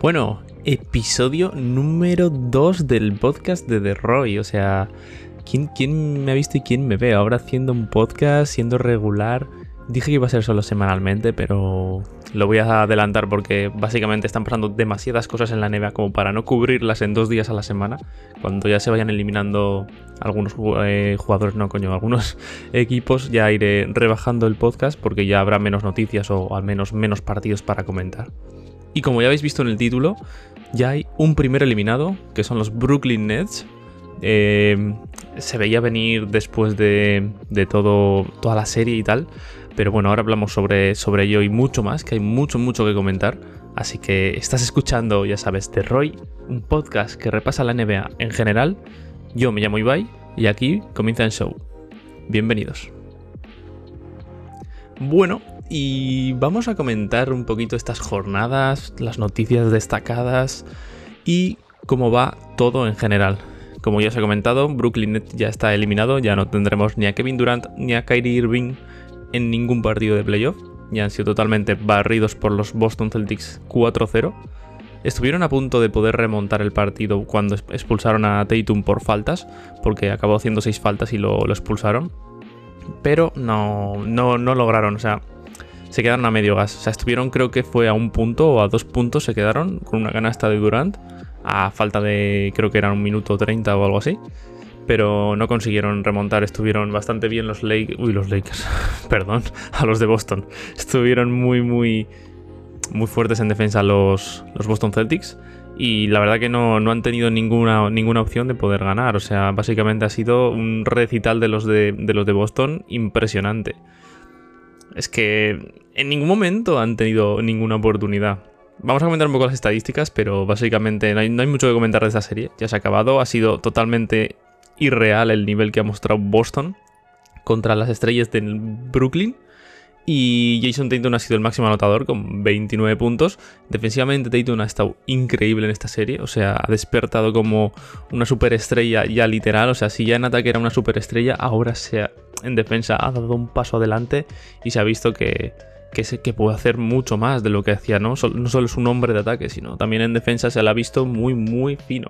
Bueno, episodio número 2 del podcast de The Roy. O sea, ¿quién, ¿quién, me ha visto y quién me ve? Ahora haciendo un podcast, siendo regular. Dije que iba a ser solo semanalmente, pero lo voy a adelantar porque básicamente están pasando demasiadas cosas en la NBA como para no cubrirlas en dos días a la semana. Cuando ya se vayan eliminando algunos eh, jugadores, no coño, algunos equipos, ya iré rebajando el podcast porque ya habrá menos noticias o al menos menos partidos para comentar. Y como ya habéis visto en el título, ya hay un primer eliminado, que son los Brooklyn Nets. Eh, se veía venir después de, de todo, toda la serie y tal. Pero bueno, ahora hablamos sobre, sobre ello y mucho más, que hay mucho, mucho que comentar. Así que estás escuchando, ya sabes, The Roy, un podcast que repasa la NBA en general. Yo me llamo Ibai y aquí comienza el show. Bienvenidos. Bueno, y vamos a comentar un poquito estas jornadas, las noticias destacadas y cómo va todo en general. Como ya os he comentado, Brooklyn ya está eliminado, ya no tendremos ni a Kevin Durant ni a Kyrie Irving en ningún partido de playoff. Ya han sido totalmente barridos por los Boston Celtics 4-0. Estuvieron a punto de poder remontar el partido cuando expulsaron a Tatum por faltas, porque acabó haciendo 6 faltas y lo, expulsaron. Pero no, no, no lograron, o sea, se quedaron a medio gas. O sea, estuvieron creo que fue a un punto o a dos puntos se quedaron con una canasta de Durant a falta de creo que eran un minuto 30 o algo así pero no consiguieron remontar. Estuvieron bastante bien los Lakers. Uy, los Lakers. Perdón, a los de Boston. Estuvieron muy, muy, muy fuertes en defensa los, los Boston Celtics. Y la verdad que no, han tenido ninguna, ninguna opción de poder ganar. O sea, básicamente ha sido un recital de los de, los de Boston impresionante. Es que en ningún momento han tenido ninguna oportunidad. Vamos a comentar un poco las estadísticas, pero básicamente no hay, no hay, mucho que comentar de esta serie. Ya se ha acabado, ha sido totalmente irreal el nivel que ha mostrado Boston contra las estrellas de Brooklyn. Y Jason Tatum ha sido el máximo anotador con 29 puntos. Defensivamente Tatum ha estado increíble en esta serie. O sea, ha despertado como una superestrella ya literal. O sea, si ya en ataque era una superestrella, ahora se en defensa ha dado un paso adelante y se ha visto que, que, que puede hacer mucho más de lo que hacía. ¿no? no solo es un hombre de ataque, sino también en defensa se le ha visto muy, muy fino.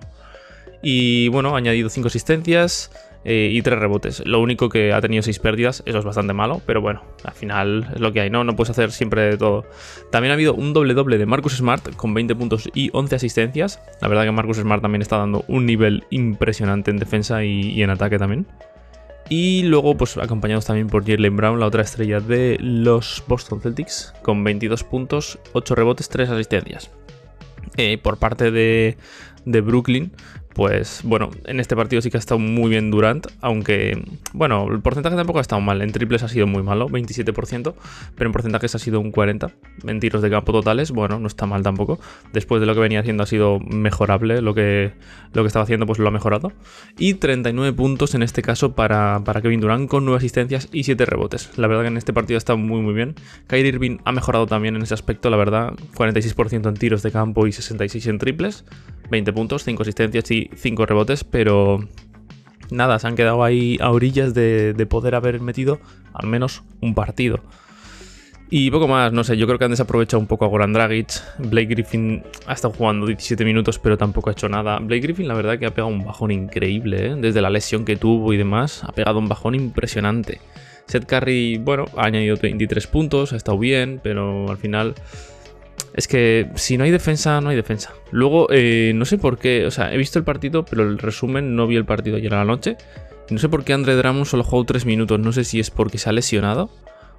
Y bueno, ha añadido 5 asistencias eh, y 3 rebotes. Lo único que ha tenido 6 pérdidas, eso es bastante malo, pero bueno, al final es lo que hay, ¿no? No puedes hacer siempre de todo. También ha habido un doble doble de Marcus Smart con 20 puntos y 11 asistencias. La verdad que Marcus Smart también está dando un nivel impresionante en defensa y, en ataque también. Y luego, pues acompañados también por Jalen Brown, la otra estrella de los Boston Celtics, con 22 puntos, 8 rebotes, 3 asistencias. Eh, por parte de, de Brooklyn, pues bueno, en este partido sí que ha estado muy bien Durant, aunque bueno, el porcentaje tampoco ha estado mal, en triples ha sido muy malo, 27%, pero en porcentajes ha sido un 40%, en tiros de campo totales, bueno, no está mal tampoco, después de lo que venía haciendo ha sido mejorable, lo que, lo que estaba haciendo pues lo ha mejorado, y 39 puntos en este caso para, para Kevin Durant con 9 asistencias y 7 rebotes, la verdad que en este partido estado muy muy bien, Kyrie Irving ha mejorado también en ese aspecto, la verdad, 46% en tiros de campo y 66 en triples, 20 puntos, 5 asistencias y 5 rebotes, pero nada, se han quedado ahí a orillas de, poder haber metido al menos un partido. Y poco más, no sé, yo creo que han desaprovechado un poco a Goran Dragic. Blake Griffin ha estado jugando 17 minutos, pero tampoco ha hecho nada. Blake Griffin, la verdad, que ha pegado un bajón increíble, ¿eh? desde la lesión que tuvo y demás, ha pegado un bajón impresionante. Seth Curry, bueno, ha añadido 23 puntos, ha estado bien, pero al final es que si no hay defensa, no hay defensa. Luego, eh, no sé por qué, o sea, he visto el partido, pero el resumen no vi el partido ayer a la noche. No sé por qué Andre Drummond solo jugó 3 minutos. No sé si es porque se ha lesionado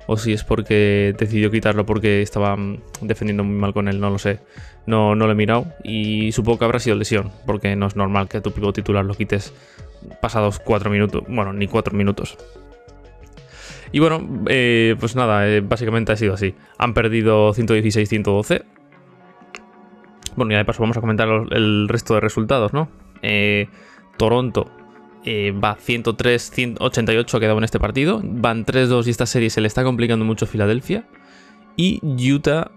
o si es porque decidió quitarlo porque estaba mm, defendiendo muy mal con él, no lo sé. No, no lo he mirado y supongo que habrá sido lesión, porque no es normal que a tu pivote titular lo quites pasados 4 minutos, bueno, ni 4 minutos. Y bueno, eh, pues nada, eh, básicamente ha sido así. Han perdido 116-112. Bueno, y de paso vamos a comentar el resto de resultados, ¿no? Eh, Toronto va 103-88, ha quedado en este partido. Van 3-2 y esta serie se le está complicando mucho a Filadelfia. Y Utah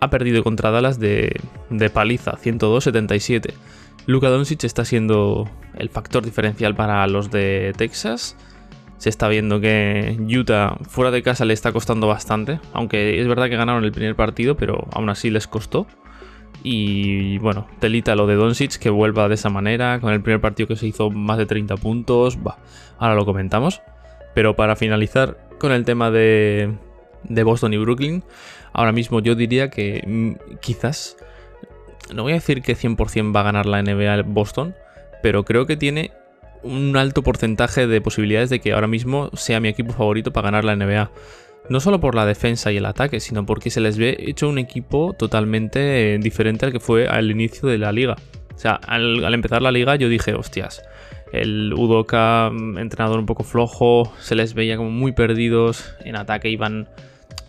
ha perdido contra Dallas de, de paliza, 102-77. Luka Doncic está siendo el factor diferencial para los de Texas Se está viendo que Utah fuera de casa le está costando bastante, aunque es verdad que ganaron el primer partido, pero aún así les costó. Y bueno, telita lo de Doncic que vuelva de esa manera, con el primer partido que se hizo más de 30 puntos, va, ahora lo comentamos. Pero para finalizar con el tema de, de Boston y Brooklyn, ahora mismo yo diría que mm, quizás, no voy a decir que 100% va a ganar la NBA Boston, pero creo que tiene un alto porcentaje de posibilidades de que ahora mismo sea mi equipo favorito para ganar la NBA. No solo por la defensa y el ataque, sino porque se les ve hecho un equipo totalmente diferente al que fue al inicio de la liga. O sea, al, empezar la liga yo dije, hostias, el Udoka, mm, entrenador un poco flojo, se les veía como muy perdidos, en ataque iban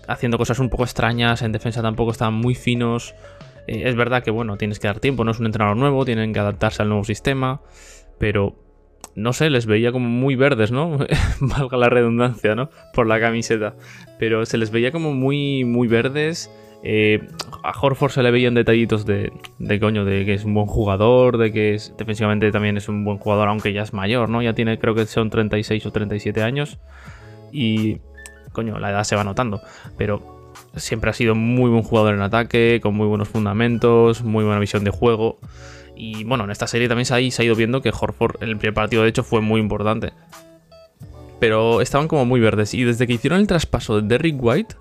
haciendo cosas un poco extrañas, en defensa tampoco estaban muy finos. Eh, es verdad que, bueno, tienes que dar tiempo, no es un entrenador nuevo, tienen que adaptarse al nuevo sistema, pero no sé, les veía como muy verdes, ¿no? Valga la redundancia, ¿no? Por la camiseta. Pero se les veía como muy, muy verdes. Eh, a Horford se le veían detallitos de, de coño, de que es un buen jugador, de que es, defensivamente también es un buen jugador, aunque ya es mayor, ¿no? Ya tiene, creo que son 36 o 37 años. Y, coño, la edad se va notando. Pero siempre ha sido muy buen jugador en ataque, con muy buenos fundamentos, muy buena visión de juego. Y bueno, en esta serie también se ha, ido viendo que Horford el primer partido de hecho fue muy importante. Pero estaban como muy verdes. Y desde que hicieron el traspaso de Derrick White,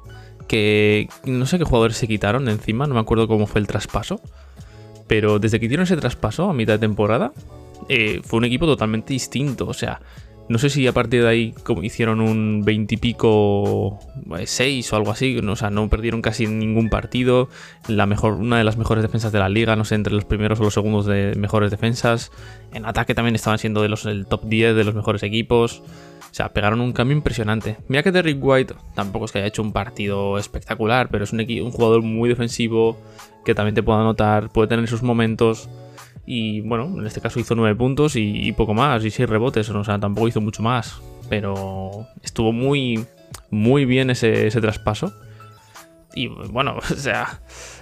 que no sé qué jugadores se quitaron encima, no me acuerdo cómo fue el traspaso. Pero desde que hicieron ese traspaso a mitad de temporada, eh, fue un equipo totalmente distinto. O sea, no sé si a partir de ahí como hicieron un 20 y pico 6 o algo así, o sea, no perdieron casi ningún partido, la mejor, una de las mejores defensas de la liga, no sé, entre los primeros o los segundos de mejores defensas. En ataque también estaban siendo de los el top 10 de los mejores equipos. O sea, pegaron un cambio impresionante. Mira que Derrick White tampoco es que haya hecho un partido espectacular, pero es un, un jugador muy defensivo que también te puede anotar, puede tener sus momentos. Y bueno, en este caso hizo 9 puntos y, poco más, y 6 rebotes, o sea, tampoco hizo mucho más. Pero estuvo muy, muy bien ese, traspaso. Y bueno, o sea,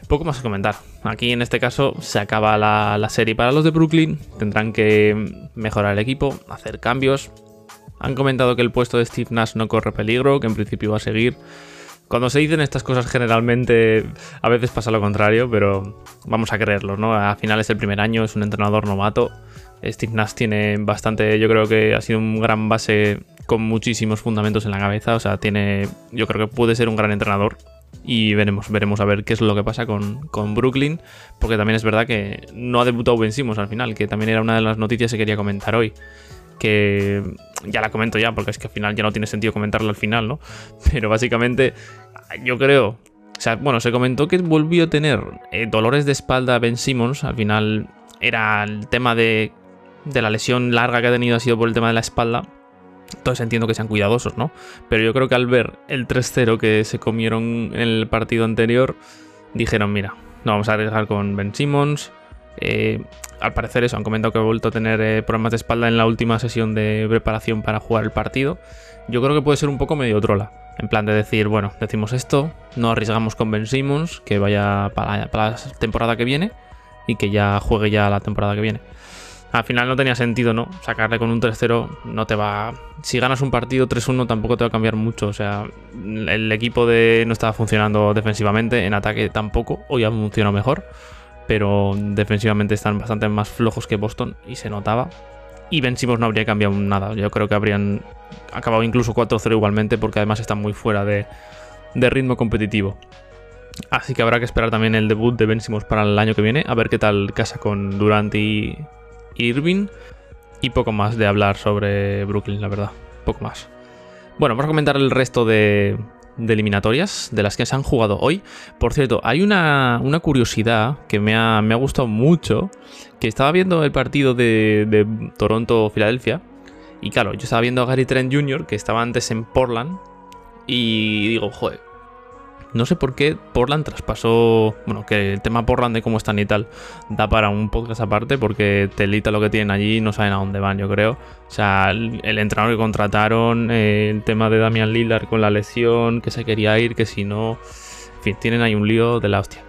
poco más a comentar. Aquí en este caso se acaba la, la, serie para los de Brooklyn. Tendrán que mejorar el equipo, hacer cambios. Han comentado que el puesto de Steve Nash no corre peligro, que en principio va a seguir. Cuando se dicen estas cosas generalmente a veces pasa lo contrario, pero vamos a creerlo, ¿no? A finales del primer año es un entrenador novato. Steve Nash tiene bastante, yo creo que ha sido un gran base con muchísimos fundamentos en la cabeza, o sea, tiene, yo creo que puede ser un gran entrenador y veremos, veremos a ver qué es lo que pasa con, con, Brooklyn, porque también es verdad que no ha debutado Ben Simmons al final, que también era una de las noticias que quería comentar hoy, que ya la comento ya, porque es que al final ya no tiene sentido comentarla al final, ¿no? Pero básicamente, yo creo. O sea, bueno, se comentó que volvió a tener eh, dolores de espalda Ben Simmons. Al final era el tema de, de la lesión larga que ha tenido, ha sido por el tema de la espalda. Entonces entiendo que sean cuidadosos, ¿no? Pero yo creo que al ver el 3-0 que se comieron en el partido anterior, dijeron, mira, no vamos a arriesgar con Ben Simmons. Eh, al parecer eso, han comentado que ha vuelto a tener eh, problemas de espalda en la última sesión de preparación para jugar el partido. Yo creo que puede ser un poco medio trola. En plan de decir, bueno, decimos esto, no arriesgamos con Ben Simmons, que vaya para, la temporada que viene y que ya juegue ya la temporada que viene. Al final no tenía sentido, ¿no? Sacarle con un 3-0 no te va... Si ganas un partido 3-1 tampoco te va a cambiar mucho. O sea, el equipo de no estaba funcionando defensivamente, en ataque tampoco, hoy ha funcionado mejor pero defensivamente están bastante más flojos que Boston y se notaba. Y Ben no habría cambiado nada. Yo creo que habrían acabado incluso 4-0 igualmente porque además están muy fuera de, ritmo competitivo. Así que habrá que esperar también el debut de Ben para el año que viene, a ver qué tal casa con Durant y Irving. Y poco más de hablar sobre Brooklyn, la verdad. Poco más. Bueno, vamos a comentar el resto de, de eliminatorias de las que se han jugado hoy. Por cierto, hay una, curiosidad que me ha, me ha, gustado mucho, que estaba viendo el partido de, de Toronto-Filadelfia, y claro, yo estaba viendo a Gary Trent Jr., que estaba antes en Portland, y digo, joder, no sé por qué Portland traspasó. Bueno, que el tema Portland de cómo están y tal da para un podcast aparte, porque telita lo que tienen allí no saben a dónde van, yo creo. O sea, el, entrenador que contrataron, eh, el tema de Damian Lillard con la lesión, que se quería ir, que si no. En fin, tienen ahí un lío de la hostia.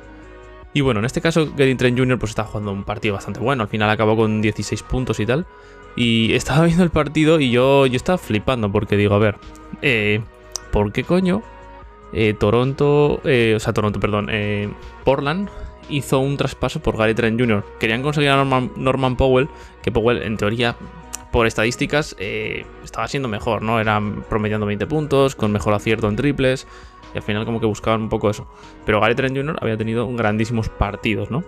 Y bueno, en este caso, Gary Trent Jr. pues está jugando un partido bastante bueno. Al final acabó con 16 puntos y tal. Y estaba viendo el partido y yo, yo estaba flipando porque digo, a ver, eh, ¿por qué coño eh, Toronto, eh, o sea, Toronto, perdón, eh, Portland hizo un traspaso por Gary Trent Jr. Querían conseguir a Norman, Powell, que Powell en teoría por estadísticas estaba siendo mejor, ¿no? Era promediando 20 puntos, con mejor acierto en triples, y al final como que buscaban un poco eso. Pero Gary Trent Jr. había tenido grandísimos partidos, ¿no?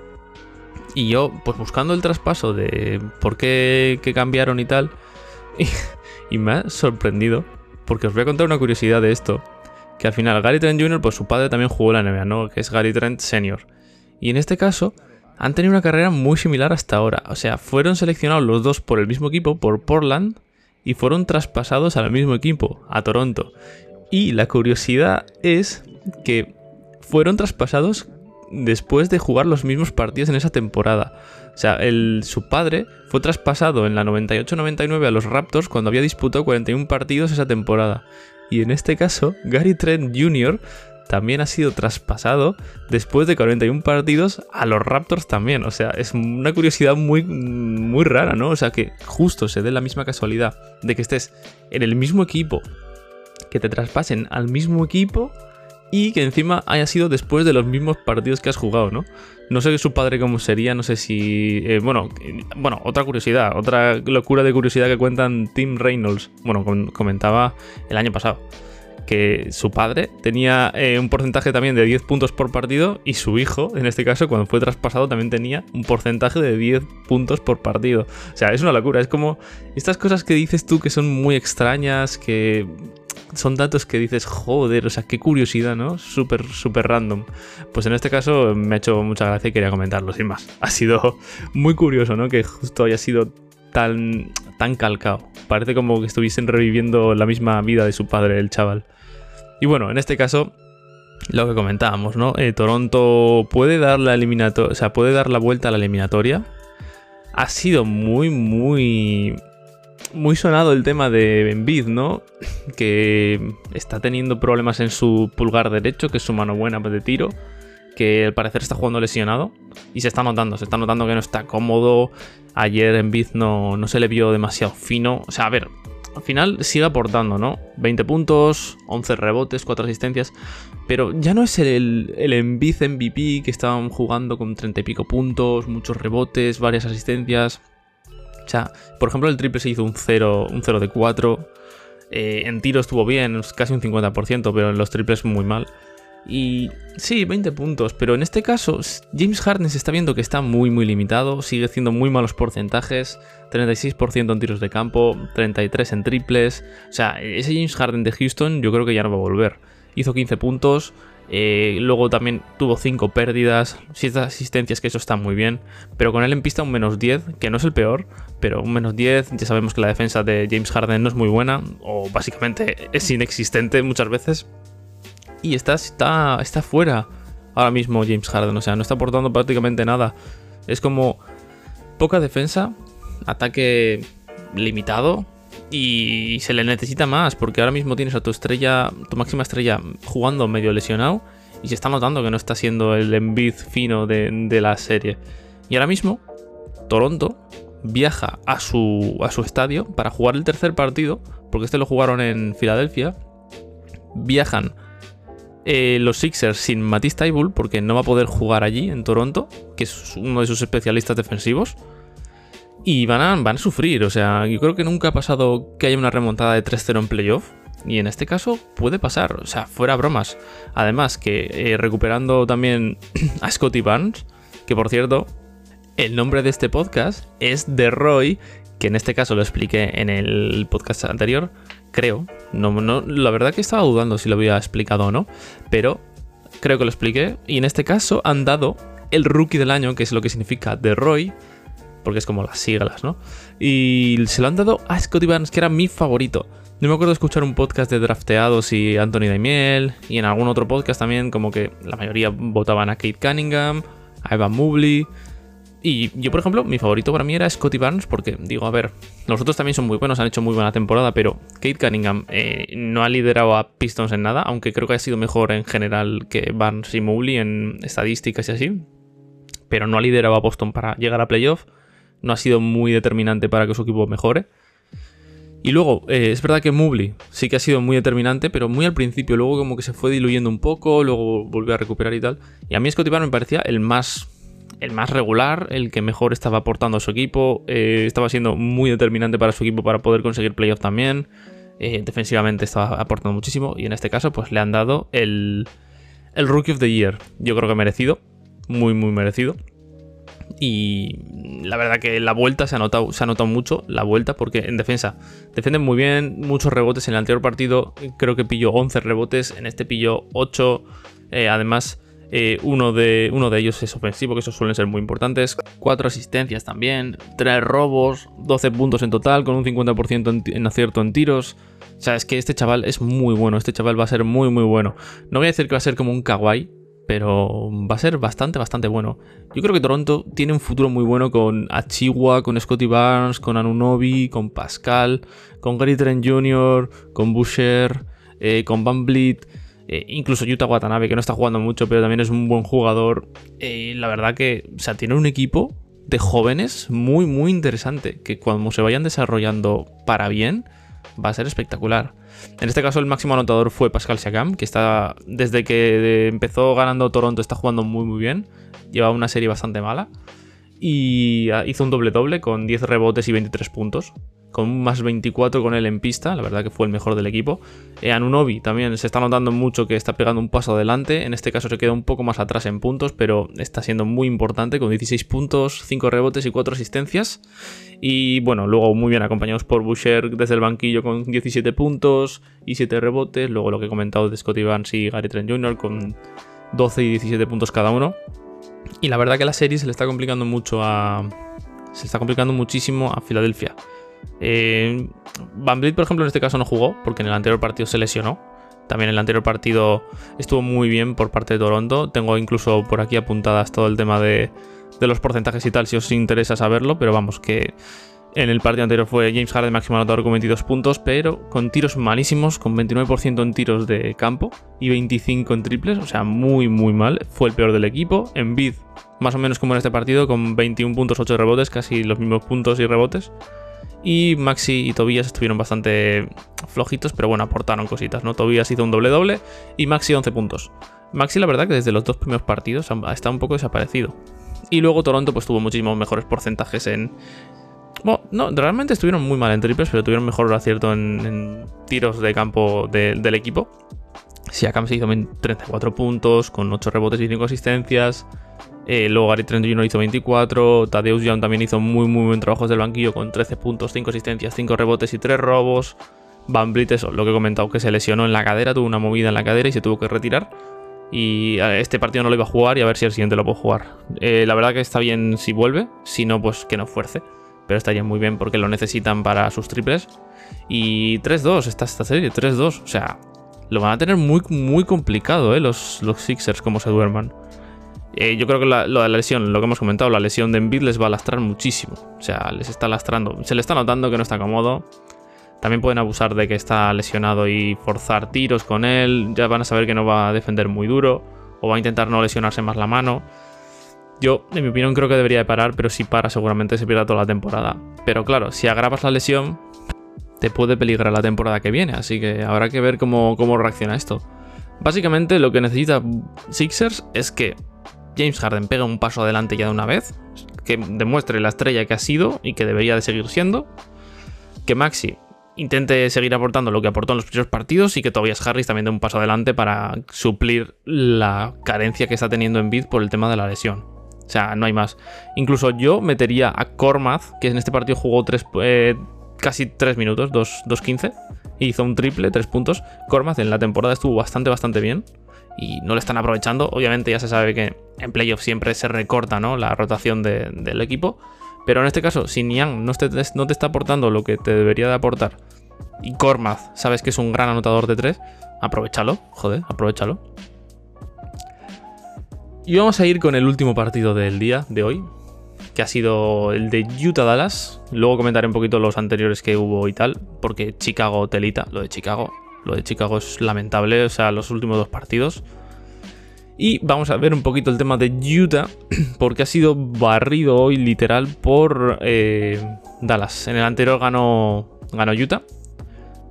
Y yo, pues buscando el traspaso de por qué, cambiaron y tal, y me ha sorprendido, porque os voy a contar una curiosidad de esto que al final Gary Trent Jr., pues su padre también jugó la NBA, ¿no? Que es Gary Trent Sr. Y en este caso, han tenido una carrera muy similar hasta ahora. O sea, fueron seleccionados los dos por el mismo equipo, por Portland, y fueron traspasados al mismo equipo, a Toronto. Y la curiosidad es que fueron traspasados después de jugar los mismos partidos en esa temporada. O sea, su padre fue traspasado en la 98-99 a los Raptors cuando había disputado 41 partidos esa temporada. Y en este caso, Gary Trent Jr. también ha sido traspasado después de 41 partidos a los Raptors también. O sea, es una curiosidad muy, muy rara, ¿no? O sea, que justo se dé la misma casualidad de que estés en el mismo equipo, que te traspasen al mismo equipo y que encima haya sido después de los mismos partidos que has jugado, ¿no? No sé su padre cómo sería, no sé si... Eh, bueno, bueno, otra curiosidad, otra locura de curiosidad que cuentan Tim Reynolds, bueno, comentaba el año pasado, que su padre tenía eh, un porcentaje también de 10 puntos por partido y su hijo, en este caso, cuando fue traspasado, también tenía un porcentaje de 10 puntos por partido. O sea, es una locura, es como estas cosas que dices tú que son muy extrañas, que son datos que dices, joder, o sea, qué curiosidad, ¿no? Súper, súper random. Pues en este caso me ha hecho mucha gracia y quería comentarlo, sin más. Ha sido muy curioso, ¿no? Que justo haya sido tan, tan calcado. Parece como que estuviesen reviviendo la misma vida de su padre, el chaval. Y bueno, en este caso, lo que comentábamos, ¿no? Eh, Toronto puede dar la eliminatoria, o sea, puede dar la vuelta a la eliminatoria. Ha sido muy, muy muy sonado el tema de Embiid, ¿no? Que está teniendo problemas en su pulgar derecho, que es su mano buena de tiro, que al parecer está jugando lesionado y se está notando, se está notando que no está cómodo. Ayer Embiid no, no se le vio demasiado fino. O sea, a ver, al final sigue aportando, ¿no? 20 puntos, 11 rebotes, 4 asistencias. Pero ya no es el, el Embiid MVP que estaban jugando con 30 y pico puntos, muchos rebotes, varias asistencias. O sea, por ejemplo, el triple se hizo un 0, un 0 de 4. Eh, en tiro estuvo bien, casi un 50%, pero en los triples muy mal. Y sí, 20 puntos, pero en este caso James Harden se está viendo que está muy muy limitado, sigue haciendo muy malos porcentajes, 36% en tiros de campo, 33 en triples, o sea, ese James Harden de Houston yo creo que ya no va a volver. Hizo 15 puntos, eh, luego también tuvo 5 pérdidas, 7 asistencias, que eso está muy bien. Pero con él en pista un menos 10, que no es el peor, pero un menos 10. Ya sabemos que la defensa de James Harden no es muy buena, o básicamente es inexistente muchas veces. Y está, está, está fuera ahora mismo James Harden, o sea, no está aportando prácticamente nada. Es como poca defensa, ataque limitado, y se le necesita más porque ahora mismo tienes a tu estrella, tu máxima estrella jugando medio lesionado y se está notando que no está siendo el Embiid fino de, la serie. Y ahora mismo Toronto viaja a su, a su estadio para jugar el tercer partido, porque este lo jugaron en Filadelfia. Viajan eh, los Sixers sin Matisse Taibull porque no va a poder jugar allí en Toronto, que es uno de sus especialistas defensivos y van a, van a sufrir. O sea, yo creo que nunca ha pasado que haya una remontada de 3-0 en playoff. Y en este caso puede pasar, o sea, fuera bromas. Además que eh, recuperando también a Scotty Barnes, que por cierto, el nombre de este podcast es The Roy, que en este caso lo expliqué en el podcast anterior, creo. No, no, la verdad que estaba dudando si lo había explicado o no, pero creo que lo expliqué. Y en este caso han dado el rookie del año, que es lo que significa The Roy, porque es como las siglas, ¿no? Y se lo han dado a Scotty Barnes, que era mi favorito. No me acuerdo escuchar un podcast de drafteados y Anthony Daimiel, y en algún otro podcast también, como que la mayoría votaban a Kate Cunningham, a Evan Mobley. Y yo, por ejemplo, mi favorito para mí era Scotty Barnes, porque digo, a ver, los otros también son muy buenos, han hecho muy buena temporada, pero Kate Cunningham eh, no ha liderado a Pistons en nada, aunque creo que ha sido mejor en general que Barnes y Mobley en estadísticas y así. pero no ha liderado a Boston para llegar a playoff. No ha sido muy determinante para que su equipo mejore. Y luego, eh, es verdad que Mobley sí que ha sido muy determinante, pero muy al principio, luego como que se fue diluyendo un poco, luego volvió a recuperar y tal. Y a mí Scottie Barnes me parecía el más, el más regular, el que mejor estaba aportando a su equipo, eh, estaba siendo muy determinante para su equipo para poder conseguir playoff también. Eh, defensivamente estaba aportando muchísimo y en este caso pues le han dado el, el Rookie of the Year. Yo creo que merecido, muy muy merecido. Y la verdad que la vuelta se ha notado, se ha notado mucho, la vuelta, porque en defensa defienden muy bien, muchos rebotes. En el anterior partido creo que pilló 11 rebotes, en este pilló 8. Eh, además, eh, uno, de, uno de ellos es ofensivo, que esos suelen ser muy importantes. 4 asistencias también, 3 robos, 12 puntos en total, con un 50% en, acierto en tiros. O sea, es que este chaval es muy bueno, este chaval va a ser muy, muy bueno. No voy a decir que va a ser como un kawaii, pero va a ser bastante, bastante bueno. Yo creo que Toronto tiene un futuro muy bueno con Achiwa, con Scotty Barnes, con Anunobi, con Pascal, con Gary Trent Jr., con Boucher, eh, con Van Vliet, eh, incluso Yuta Watanabe, que no está jugando mucho, pero también es un buen jugador. Eh, la verdad que, o sea, tiene un equipo de jóvenes muy, muy interesante, que cuando se vayan desarrollando para bien, va a ser espectacular. En este caso el máximo anotador fue Pascal Siakam, que está desde que empezó ganando Toronto está jugando muy muy bien. Lleva una serie bastante mala. Y hizo un doble doble con 10 rebotes y 23 puntos con un más 24 con él en pista, la verdad que fue el mejor del equipo. Eh, Anunobi también se está notando mucho que está pegando un paso adelante, en este caso se queda un poco más atrás en puntos, pero está siendo muy importante con 16 puntos, 5 rebotes y 4 asistencias. Y bueno, luego muy bien acompañados por Boucher desde el banquillo con 17 puntos y 7 rebotes, luego lo que he comentado de Scotty Barnes y Gary Trent Jr. con 12 y 17 puntos cada uno. Y la verdad que la serie se le está complicando mucho a... Se está complicando muchísimo a Filadelfia. Eh, Van Vliet, por ejemplo, en este caso no jugó porque en el anterior partido se lesionó. También en el anterior partido estuvo muy bien por parte de Toronto. Tengo incluso por aquí apuntadas todo el tema de, los porcentajes y tal, si os interesa saberlo. Pero vamos, que en el partido anterior fue James Harden máximo anotador con 22 puntos, pero con tiros malísimos, con 29% en tiros de campo y 25 en triples, o sea, muy, muy mal. Fue el peor del equipo. En bid, más o menos como en este partido, con 21 puntos, 8 rebotes, casi los mismos puntos y rebotes. Y Maxi y Tobias estuvieron bastante flojitos, pero bueno, aportaron cositas, ¿no? Tobias hizo un doble doble y Maxi 11 puntos. Maxi, la verdad, que desde los dos primeros partidos estado un poco desaparecido. Y luego Toronto, pues tuvo muchísimos mejores porcentajes en. Bueno, no, realmente estuvieron muy mal en triples, pero tuvieron mejor acierto en, tiros de campo del equipo. Siakam se hizo 34 puntos, con 8 rebotes y 5 asistencias. Eh, luego Gary Trent Jr. hizo 24. Tadeusz Young también hizo muy, muy buen trabajo desde banquillo con 13 puntos, 5 asistencias, 5 rebotes y 3 robos. Van Vliet, eso, lo que he comentado, que se lesionó en la cadera, tuvo una movida en la cadera y se tuvo que retirar. Y este partido no lo iba a jugar y a ver si el siguiente lo puedo jugar. Eh, la verdad que está bien si vuelve, si no, pues que no fuerce. Pero estaría muy bien porque lo necesitan para sus triples. Y 3-2 está esta serie, 3-2. O sea, lo van a tener muy, muy complicado, ¿eh? Los, los Sixers, como se duerman. Eh, yo creo que lo de la lesión, lo que hemos comentado, la lesión de Embiid les va a lastrar muchísimo. O sea, les está lastrando. Se le está notando que no está cómodo. También pueden abusar de que está lesionado y forzar tiros con él. Ya van a saber que no va a defender muy duro. O va a intentar no lesionarse más la mano. Yo, en mi opinión, creo que debería de parar, pero si para, seguramente se pierda toda la temporada. Pero claro, si agravas la lesión, te puede peligrar la temporada que viene. Así que habrá que ver cómo, cómo reacciona esto. Básicamente, lo que necesita Sixers es que James Harden pega un paso adelante ya de una vez, que demuestre la estrella que ha sido y que debería de seguir siendo, que Maxi intente seguir aportando lo que aportó en los primeros partidos y que Tobias Harris también dé un paso adelante para suplir la carencia que está teniendo en Bid por el tema de la lesión. O sea, no hay más. Incluso yo metería a Kormaz, que en este partido jugó eh, casi 3 minutos, 2.15, y hizo un triple, 3 puntos. Kormaz en la temporada estuvo bastante, bastante bien y no le están aprovechando. Obviamente ya se sabe que en playoff siempre se recorta ¿no? la rotación del equipo. Pero en este caso, si Niang no te, no te está aportando lo que te debería de aportar y Kormaz sabes que es un gran anotador de 3, aprovechalo, joder, aprovechalo. Y vamos a ir con el último partido del día de hoy, que ha sido el de Utah Dallas. Luego comentaré un poquito los anteriores que hubo y tal, porque Chicago telita, lo de Chicago, lo de Chicago es lamentable, o sea, los últimos dos partidos. Y vamos a ver un poquito el tema de Utah, porque ha sido barrido hoy literal por eh, Dallas. En el anterior ganó, ganó Utah.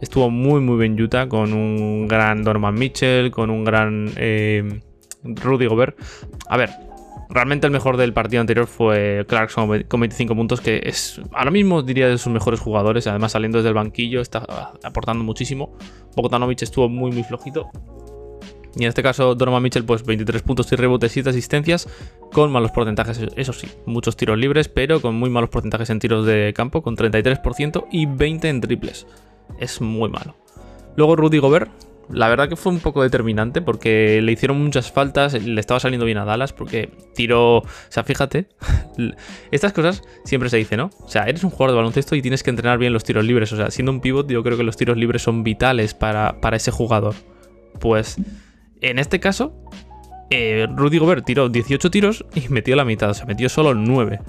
Estuvo muy muy bien Utah con un gran Norman Mitchell, con un gran eh, Rudy Gobert. A ver, realmente el mejor del partido anterior fue Clarkson con 25 puntos, que es ahora mismo diría de sus mejores jugadores. Además, saliendo desde el banquillo, está aportando muchísimo. Bogdanovich estuvo muy, muy flojito. Y en este caso, Donovan Mitchell, pues 23 puntos y rebotes, 7 asistencias, con malos porcentajes, eso sí, muchos tiros libres, pero con muy malos porcentajes en tiros de campo, con 33% y 20 en triples. Es muy malo. Luego Rudy Gobert, la verdad que fue un poco determinante porque le hicieron muchas faltas, le estaba saliendo bien a Dallas porque tiró, o sea, fíjate, estas cosas siempre se dice, ¿no? O sea, eres un jugador de baloncesto y tienes que entrenar bien los tiros libres, o sea, siendo un pivot yo creo que los tiros libres son vitales para, para ese jugador. Pues en este caso, eh, Rudy Gobert tiró 18 tiros y metió la mitad, o sea, metió solo 9.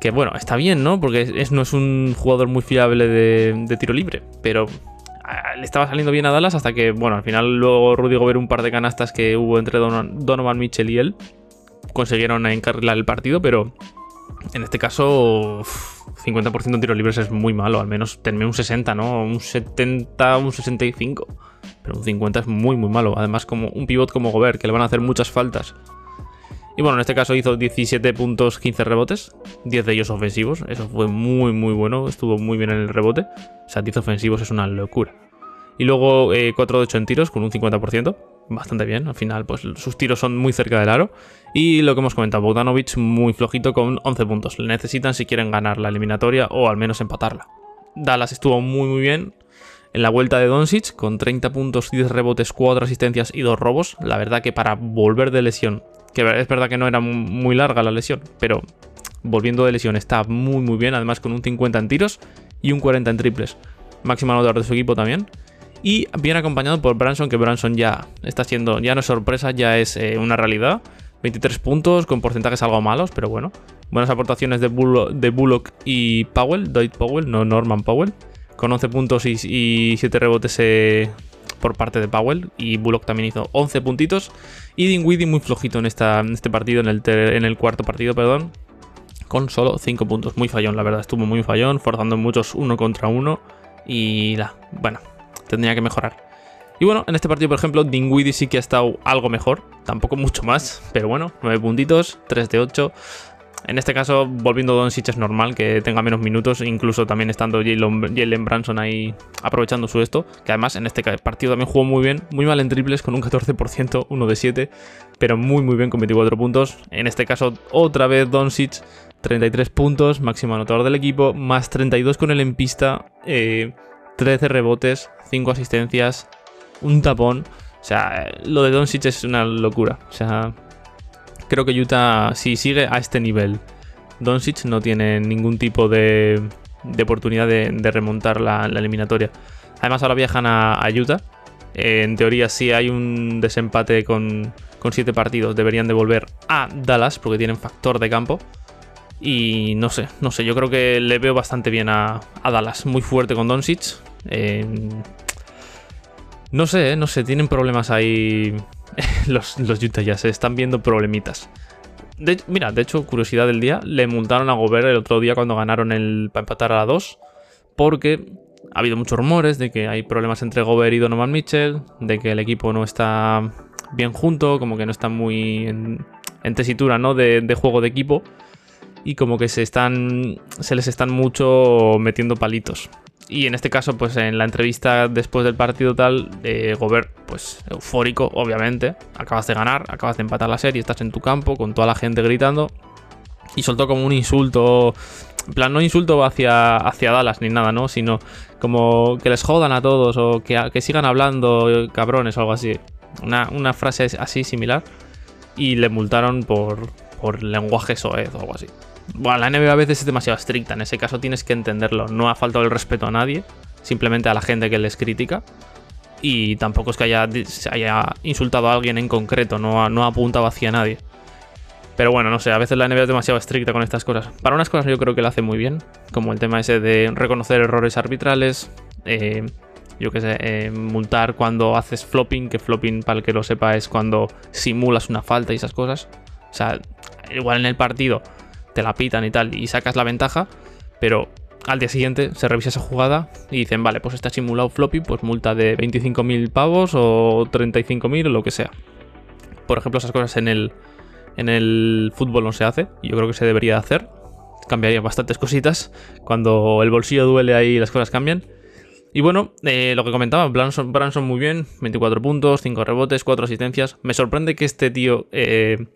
Que bueno, está bien, ¿no? Porque no es un jugador muy fiable de, tiro libre, pero le estaba saliendo bien a Dallas hasta que, bueno, al final luego Rudy Gobert un par de canastas que hubo entre Donovan Mitchell y él consiguieron encarrilar el partido, pero en este caso 50% en tiros libres es muy malo, al menos tenme un 60, ¿no? Un 70, un 65. Pero un 50 es muy, muy malo. Además, como un pivot como Gobert, que le van a hacer muchas faltas. Y bueno, en este caso hizo 17 puntos, 15 rebotes, 10 de ellos ofensivos. Eso fue muy, muy bueno. Estuvo muy bien en el rebote. O sea, 10 ofensivos es una locura. Y luego 4 eh, de 8 en tiros con un 50%. Bastante bien. Al final, pues sus tiros son muy cerca del aro. Y lo que hemos comentado, Bogdanovich muy flojito con 11 puntos. Le necesitan si quieren ganar la eliminatoria o al menos empatarla. Dallas estuvo muy, muy bien en la vuelta de Doncic con 30 puntos, 10 rebotes, 4 asistencias y 2 robos. La verdad que para volver de lesión, es verdad que no era muy larga la lesión, pero volviendo de lesión está muy muy bien, además con un 50 en tiros y un 40 en triples. Máximo anotador de su equipo también. Y bien acompañado por Branson, que Branson ya está siendo, ya no es sorpresa, ya es eh, una realidad. 23 puntos con porcentajes algo malos, pero bueno. Buenas aportaciones de, Bullock y Powell, Dwight Powell, no Norman Powell con 11 puntos y, 7 rebotes eh, por parte de Powell. Y Bullock también hizo 11 puntitos. Y Dinwiddie muy flojito en, esta, este partido, en el, en el cuarto partido, perdón. Con solo 5 puntos. Muy fallón, la verdad. Estuvo muy fallón, forzando muchos uno contra uno. Y la, bueno, tendría que mejorar. Y bueno, en este partido, por ejemplo, Dinwiddie sí que ha estado algo mejor. Tampoco mucho más, pero bueno, 9 puntitos, 3 de 8. En este caso, volviendo Doncic es normal que tenga menos minutos, incluso también estando Jalen Branson ahí aprovechando su esto, que además en este partido también jugó muy bien, muy mal en triples con un 14%, 1 de 7, pero muy muy bien con 24 puntos. En este caso, otra vez Doncic, 33 puntos, máximo anotador del equipo, más 32 con el en pista, 13 eh, rebotes, 5 asistencias, un tapón. O sea, lo de Doncic es una locura. O sea, creo que Utah, si sigue a este nivel, Doncic no tiene ningún tipo de, oportunidad de, remontar la, eliminatoria. Además, ahora viajan a, Utah. en teoría, si hay un desempate con, siete partidos, deberían de volver a Dallas porque tienen factor de campo. Y no sé, no sé, yo creo que le veo bastante bien a, Dallas, muy fuerte con Doncic. no sé, no sé, tienen problemas ahí los, los ya se están viendo problemitas. mira, de hecho, curiosidad del día, le multaron a Gobert el otro día cuando ganaron el para empatar a la 2, porque ha habido muchos rumores de que hay problemas entre Gobert y Donovan Mitchell, de que el equipo no está bien junto, como que no está muy en, tesitura ¿no? de, de, juego de equipo, y como que se, están, se les están mucho metiendo palitos. Y en este caso, pues en la entrevista después del partido tal, de Gobert, pues eufórico, obviamente. Acabas de ganar, acabas de empatar la serie, estás en tu campo con toda la gente gritando. Y soltó como un insulto, en plan, no insulto hacia, hacia Dallas ni nada, ¿no? Sino como que les jodan a todos o que, que sigan hablando, cabrones o algo así. Una, una frase así similar. Y le multaron por, por lenguaje soez o algo así. Bueno, la NBA a veces es demasiado estricta, en ese caso tienes que entenderlo. No ha faltado el respeto a nadie, simplemente a la gente que les critica. Y tampoco es que haya, insultado a alguien en concreto, no ha, apuntado hacia nadie. Pero bueno, no sé, a veces la NBA es demasiado estricta con estas cosas. Para unas cosas yo creo que lo hace muy bien, como el tema ese de reconocer errores arbitrales, eh, Yo que sé, eh, multar cuando haces flopping, que flopping, para el que lo sepa, es cuando simulas una falta y esas cosas. O sea, igual en el partido te la pitan y tal y sacas la ventaja, pero al día siguiente se revisa esa jugada y dicen, vale, pues está simulado floppy, pues multa de 25.000 pavos o 35.000 o lo que sea. Por ejemplo, esas cosas en el, en el fútbol no se hace, yo creo que se debería hacer. Cambiaría bastantes cositas. Cuando el bolsillo duele ahí las cosas cambian. Y bueno, eh, lo que comentaba, Branson, Branson, muy bien, 24 puntos, 5 rebotes, 4 asistencias. Me sorprende que este tío eh,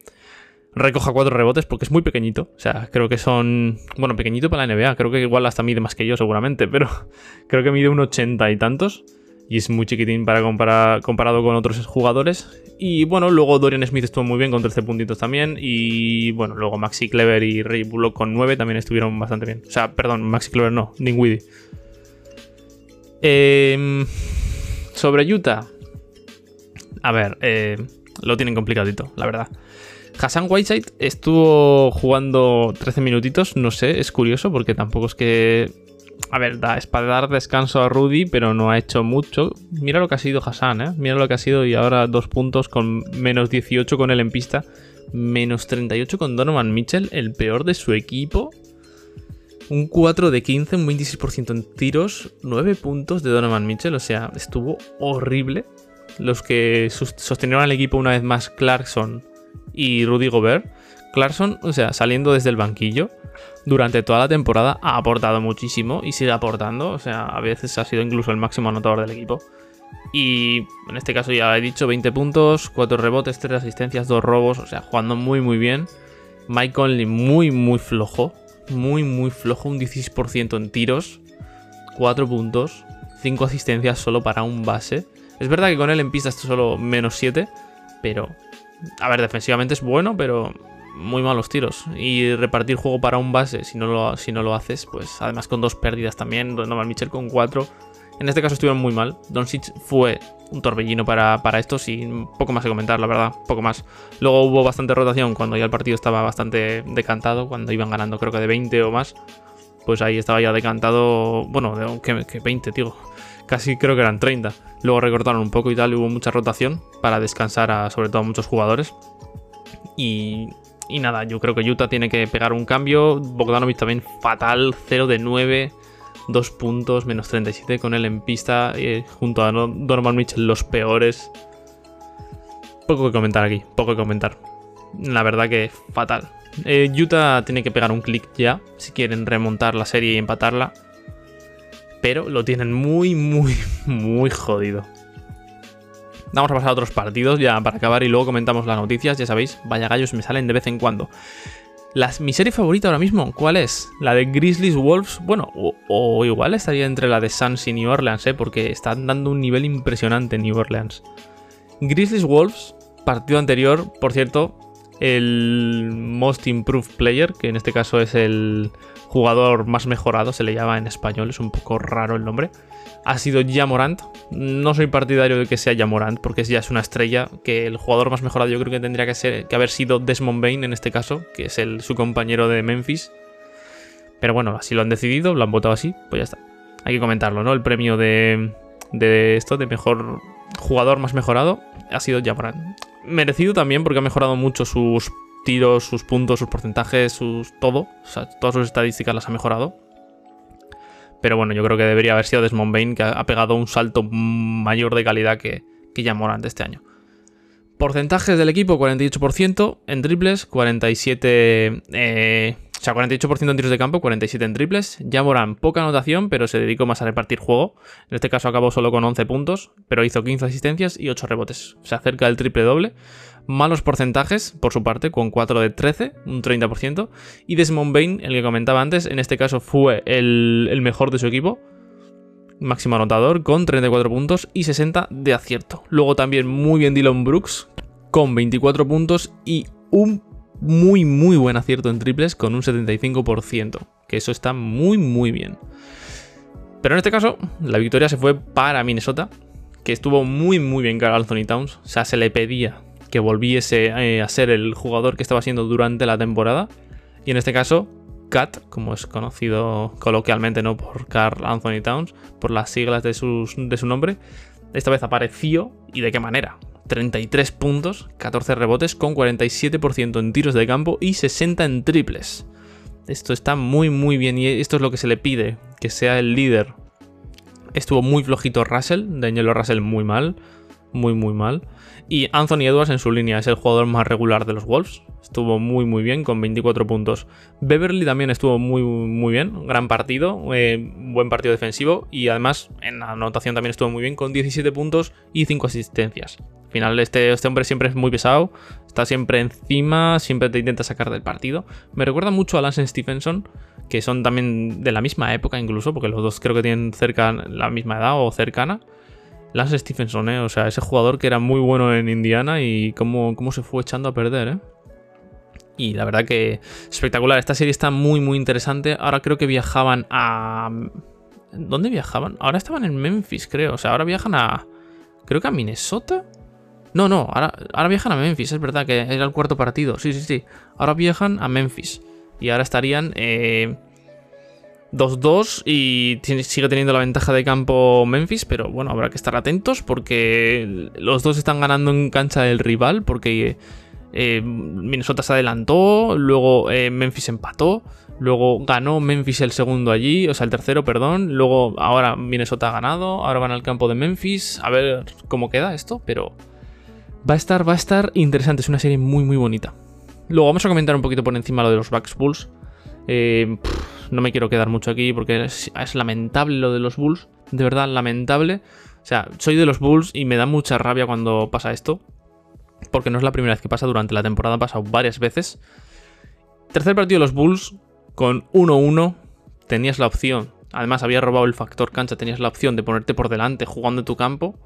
recoja 4 rebotes porque es muy pequeñito. O sea, creo que son... Bueno, pequeñito para la NBA, creo que igual hasta mide más que yo seguramente, pero creo que mide un 80 y tantos. Y es muy chiquitín para comparar, comparado con otros jugadores. Y bueno, luego Dorian Smith estuvo muy bien con 13 puntitos también. Y bueno, luego Maxi Clever y Ray Bullock con 9 también estuvieron bastante bien. O sea, perdón, Maxi Clever no, Dinwiddie. Eh, sobre Utah. A ver, eh, lo tienen complicadito, la verdad. Hassan Whiteside estuvo jugando 13 minutitos, no sé, es curioso porque tampoco es que... A ver, da, es para dar descanso a Rudy, pero no ha hecho mucho. Mira lo que ha sido Hassan, ¿eh? Mira lo que ha sido y ahora dos puntos con menos 18 con él en pista. Menos 38 con Donovan Mitchell, el peor de su equipo. Un 4 de 15, un 26% en tiros, 9 puntos de Donovan Mitchell, o sea, estuvo horrible. Los que sostenieron al equipo una vez más Clarkson y Rudy Gobert. Clarkson, o sea, saliendo desde el banquillo durante toda la temporada, ha aportado muchísimo y sigue aportando. O sea, a veces ha sido incluso el máximo anotador del equipo. Y en este caso ya he dicho 20 puntos, 4 rebotes, 3 asistencias, 2 robos, o sea, jugando muy muy bien. Mike Conley muy muy flojo, muy, muy flojo, un 16% en tiros, 4 puntos, 5 asistencias solo para un base. Es verdad que con él en pista es solo menos 7, pero... A ver, defensivamente es bueno, pero muy malos tiros. Y repartir juego para un base, si no lo, si no lo haces, pues además con dos pérdidas también, Norman Mitchell con 4. En este caso estuvieron muy mal. Doncic fue un torbellino para, para estos y poco más que comentar, la verdad, poco más. Luego hubo bastante rotación cuando ya el partido estaba bastante decantado, cuando iban ganando creo que de 20 o más. Pues ahí estaba ya decantado, bueno, que 20, tío. Casi creo que eran 30. Luego recortaron un poco y tal, hubo mucha rotación para descansar a sobre todo a muchos jugadores. Y, y nada, yo creo que Utah tiene que pegar un cambio. Bogdanovic también fatal, 0 de 9 dos puntos, menos 37 con él en pista, eh, junto a Norman Mitchell, los peores. Poco que comentar aquí, poco que comentar. La verdad que fatal. Eh, Utah tiene que pegar un clic ya, si quieren remontar la serie y empatarla. Pero lo tienen muy, muy, muy jodido. Vamos a pasar a otros partidos ya para acabar y luego comentamos las noticias. Ya sabéis, vaya gallos me salen de vez en cuando mi serie favorita ahora mismo, ¿cuál es? La de Grizzlies Wolves. Bueno, o, igual estaría entre la de Suns y New Orleans, ¿eh? porque están dando un nivel impresionante en New Orleans. Grizzlies Wolves, partido anterior, por cierto, el Most Improved Player, que en este caso es el jugador más mejorado, se le llama en español, es un poco raro el nombre ha sido Jamorant. No soy partidario de que sea Jamorant porque ya es una estrella que el jugador más mejorado yo creo que tendría que, ser, que haber sido Desmond Bain en este caso, que es el, su compañero de Memphis. Pero bueno, así lo han decidido, lo han votado así, pues ya está. Hay que comentarlo, ¿no? El premio de, de esto, de mejor jugador más mejorado, ha sido Jamorant. Merecido también porque ha mejorado mucho sus tiros, sus puntos, sus porcentajes, sus todo. O sea, todas sus estadísticas las ha mejorado. Pero bueno, yo creo que debería haber sido Desmond Bain, que ha pegado un salto mayor de calidad que, que Jamorant este año. Porcentajes del equipo, 48% en triples, 47... Eh, o sea, 48% en tiros de campo, 47 en triples. Jamoran poca anotación, pero se dedicó más a repartir juego. En este caso acabó solo con 11 puntos, pero hizo 15 asistencias y 8 rebotes. Se acerca del triple doble. Malos porcentajes, por su parte, con 4 de 13, un 30%. Y Desmond Bain, el que comentaba antes, en este caso fue el, mejor de su equipo. Máximo anotador, con 34 puntos y 60 de acierto. Luego también muy bien Dylan Brooks, con 24 puntos y un muy muy buen acierto en triples con un 75%, que eso está muy muy bien. Pero en este caso, la victoria se fue para Minnesota, que estuvo muy muy bien Carl Anthony Towns, o sea, se le pedía que volviese eh, a ser el jugador que estaba siendo durante la temporada. Y en este caso, CAT, como es conocido coloquialmente, no por Carl Anthony Towns, por las siglas de, de su nombre. Esta vez apareció y de qué manera. 33 puntos, 14 rebotes con 47% en tiros de campo y 60 en triples. Esto está muy muy bien y esto es lo que se le pide, que sea el líder. Estuvo muy flojito Russell, Daniel Russell muy mal, muy muy mal. Y Anthony Edwards en su línea es el jugador más regular de los Wolves. Estuvo muy muy bien con 24 puntos. Beverly también estuvo muy muy bien. Gran partido, eh, buen partido defensivo. Y además en anotación también estuvo muy bien con 17 puntos y 5 asistencias. Al final este, este hombre siempre es muy pesado. Está siempre encima, siempre te intenta sacar del partido. Me recuerda mucho a Lance Stephenson, que son también de la misma época incluso, porque los dos creo que tienen cerca la misma edad o cercana. Lance Stephenson, ¿eh? O sea, ese jugador que era muy bueno en Indiana y cómo, cómo se fue echando a perder, ¿eh? Y la verdad que espectacular. Esta serie está muy, muy interesante. Ahora creo que viajaban a... ¿Dónde viajaban? Ahora estaban en Memphis, creo. O sea, ahora viajan a... Creo que a Minnesota. No, no, ahora, viajan a Memphis. Es verdad que era el cuarto partido. Sí, sí, sí. Ahora viajan a Memphis. Y ahora estarían... Eh 2-2 y sigue teniendo la ventaja de campo Memphis, pero bueno, habrá que estar atentos porque los dos están ganando en cancha del rival porque eh, Minnesota se adelantó, luego eh, Memphis empató, luego ganó Memphis el segundo allí, o sea, el tercero, perdón, luego ahora Minnesota ha ganado, ahora van al campo de Memphis, a ver cómo queda esto, pero va a estar, va a estar interesante, es una serie muy muy bonita. Luego vamos a comentar un poquito por encima lo de los Bucks Bulls. Eh, no me quiero quedar mucho aquí porque es, lamentable lo de los Bulls. De verdad, lamentable. O sea, soy de los Bulls y me da mucha rabia cuando pasa esto. Porque no es la primera vez que pasa durante la temporada, ha pasado varias veces. Tercer partido de los Bulls con 1-1. Tenías la opción. Además, había robado el factor cancha. Tenías la opción de ponerte por delante jugando tu campo.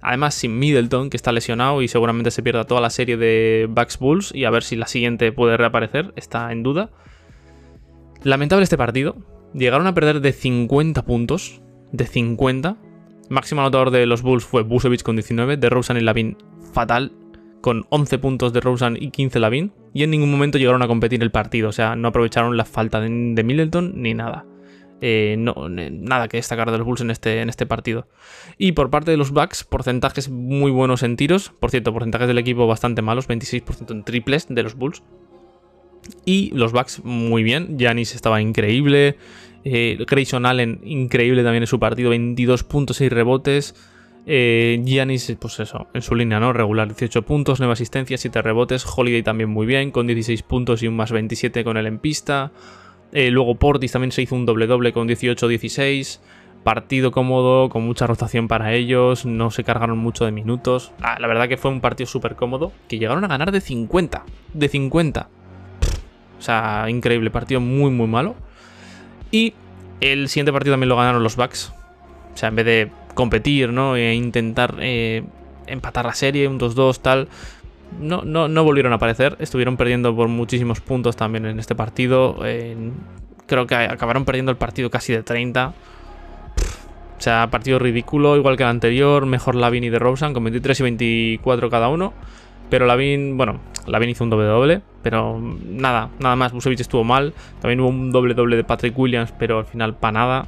Además, sin Middleton, que está lesionado y seguramente se pierda toda la serie de Bucks Bulls. Y a ver si la siguiente puede reaparecer. Está en duda. Lamentable este partido. Llegaron a perder de 50 puntos. De 50. Máximo anotador de los Bulls fue Busevich con 19. De Rosen y Lavin fatal. Con 11 puntos de Rosen y 15 Lavin. Y en ningún momento llegaron a competir el partido. O sea, no aprovecharon la falta de, Middleton ni nada. Eh, nada que destacar de los Bulls en este, en este partido. Y por parte de los Bucks, porcentajes muy buenos en tiros. Por cierto, porcentajes del equipo bastante malos, 26% en triples de los Bulls. Y los Bucks muy bien. Janis estaba increíble. Eh, Grayson Allen increíble también en su partido. 22 puntos, 6 rebotes. Eh, Giannis, pues eso, en su línea, ¿no? Regular, 18 puntos, 9 asistencias, 7 rebotes. Holiday también muy bien, con 16 puntos y un más 27 con él en pista. Eh, luego Portis también se hizo un doble-doble con 18-16. Partido cómodo, con mucha rotación para ellos. No se cargaron mucho de minutos. Ah, la verdad que fue un partido súper cómodo. Que llegaron a ganar de 50. De 50. O sea, increíble, partido muy, muy malo. Y el siguiente partido también lo ganaron los Bucks. O sea, en vez de competir, ¿no? E intentar eh, empatar la serie, un 2-2, tal. No, no, no, volvieron a aparecer. Estuvieron perdiendo por muchísimos puntos también en este partido. creo que acabaron perdiendo el partido casi de 30. O sea, partido ridículo, igual que el anterior. Mejor Lavin y de Rosen con 23 y 24 cada uno. Pero Lavin, bueno, Lavin hizo un doble doble, pero nada, nada más. Busevich estuvo mal. También hubo un doble doble de Patrick Williams, pero al final para nada.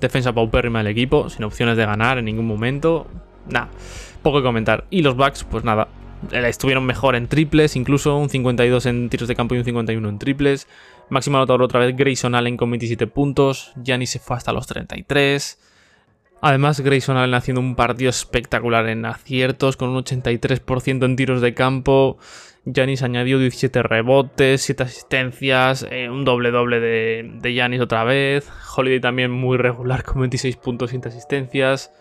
Defensa paupérrima del equipo, sin opciones de ganar en ningún momento. Nada, poco que comentar. Y los Bucks, pues nada, estuvieron mejor en triples, incluso un 52 en tiros de campo y un 51 en triples. Máximo anotador otra vez Grayson Allen con 27 puntos. Giannis se fue hasta los 33. Además, Grayson Allen haciendo un partido espectacular en aciertos, con un 83% en tiros de campo. Janis añadió 17 rebotes, 7 asistencias, eh, un doble doble de, de otra vez. Holiday también muy regular con 26 puntos, 7 asistencias.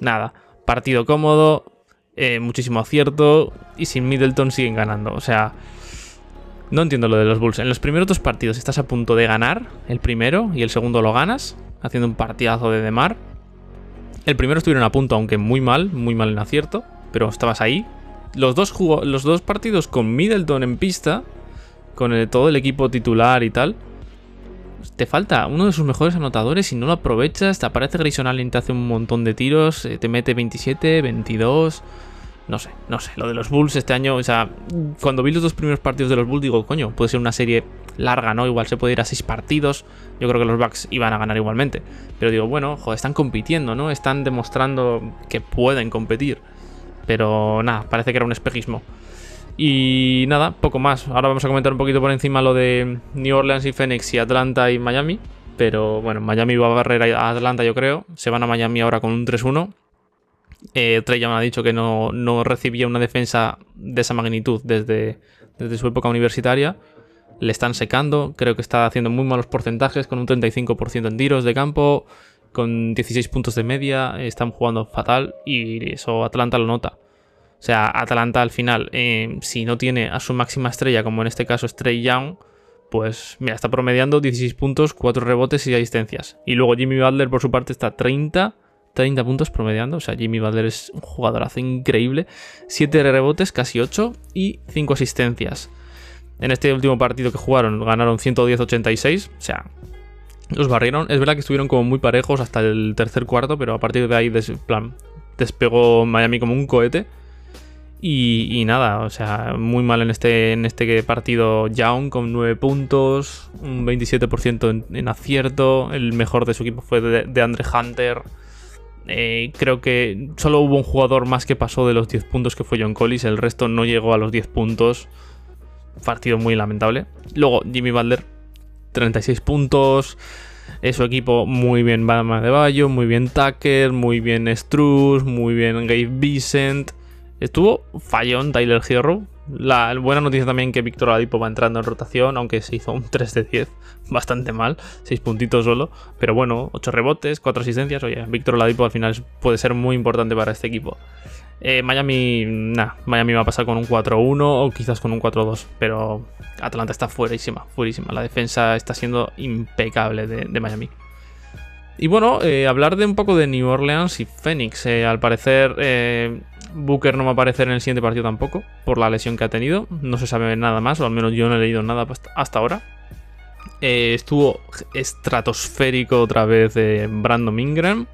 Nada, partido cómodo, eh, muchísimo acierto y sin Middleton siguen ganando. O sea, no entiendo lo de los Bulls. En los primeros dos partidos estás a punto de ganar el primero y el segundo lo ganas, haciendo un partidazo de Demar el primero estuvieron a punto, aunque muy mal, muy mal en acierto, pero estabas ahí. Los dos, los dos partidos con Middleton en pista, con todo el equipo titular y tal, te falta uno de sus mejores anotadores y no lo aprovechas, te aparece Grayson Allen, te hace un montón de tiros, eh, te mete 27, 22. No sé, no sé. Lo de los Bulls este año, o sea, cuando vi los dos primeros partidos de los Bulls, digo, coño, puede ser una serie larga, ¿no? Igual se puede ir a seis partidos. Yo creo que los Bucks iban a ganar igualmente. Pero digo, bueno, joder, están compitiendo, ¿no? Están demostrando que pueden competir. Pero nada, parece que era un espejismo. Y nada, poco más. Ahora vamos a comentar un poquito por encima lo de New Orleans y Phoenix y Atlanta y Miami. Pero bueno, Miami va a barrer a Atlanta, yo creo. Se van a Miami ahora con un 3-1. Eh, Trey me ha dicho que no, recibía una defensa de esa magnitud desde, desde su época universitaria. Le están secando, creo que está haciendo muy malos porcentajes, con un 35% en tiros de campo, con 16 puntos de media, están jugando fatal y eso Atlanta lo nota. O sea, Atlanta al final, eh, si no tiene a su máxima estrella, como en este caso es Trey Young, pues mira, está promediando 16 puntos, 4 rebotes y asistencias. Y luego Jimmy Butler por su parte está 30 30 puntos promediando. O sea, Jimmy Butler es un jugadorazo increíble. 7 rebotes, casi 8 y 5 asistencias. En este último partido que jugaron ganaron 110-86. O sea, los barrieron. Es verdad que estuvieron como muy parejos hasta el tercer cuarto, pero a partir de ahí plan, despegó Miami como un cohete. Y, nada, o sea, muy mal en este, en este partido Young con 9 puntos, un 27% en, acierto. El mejor de su equipo fue de Andre Hunter. Eh, creo que solo hubo un jugador más que pasó de los 10 puntos que fue John Collins, el resto no llegó a los 10 puntos. Partido muy lamentable. Luego Jimmy Butler, 36 puntos. Su equipo muy bien Bama de Bayo, muy bien Tucker, muy bien Struz, muy bien Gabe Vicent. Estuvo fallón Tyler Hero, la buena noticia también que Víctor Adipo va entrando en rotación, aunque se hizo un 3 de 10, bastante mal, 6 puntitos solo, pero bueno, 8 rebotes, 4 asistencias, oye, Víctor Oladipo al final puede ser muy importante para este equipo. Eh, Miami, nada, Miami va a pasar con un 4-1 o quizás con un 4-2, pero Atlanta está fuerísima, fuerísima, la defensa está siendo impecable de, Miami. Y bueno, eh, hablar de un poco de New Orleans y Phoenix. Eh, al parecer, Booker no va a aparecer en el siguiente partido tampoco, por la lesión que ha tenido. No se sabe nada más, o al menos yo no he leído nada hasta ahora. Eh, estuvo estratosférico otra vez de Brandon Ingram.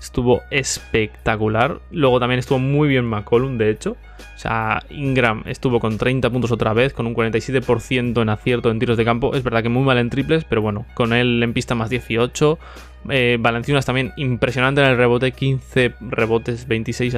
Estuvo espectacular. Luego también estuvo muy bien McCollum, de hecho. O sea, Ingram estuvo con 30 puntos otra vez, con un 47% en acierto en tiros de campo. Es verdad que muy mal en triples, pero bueno, con él en pista más 18. Eh, también impresionante en el rebote, 15 rebotes, 26,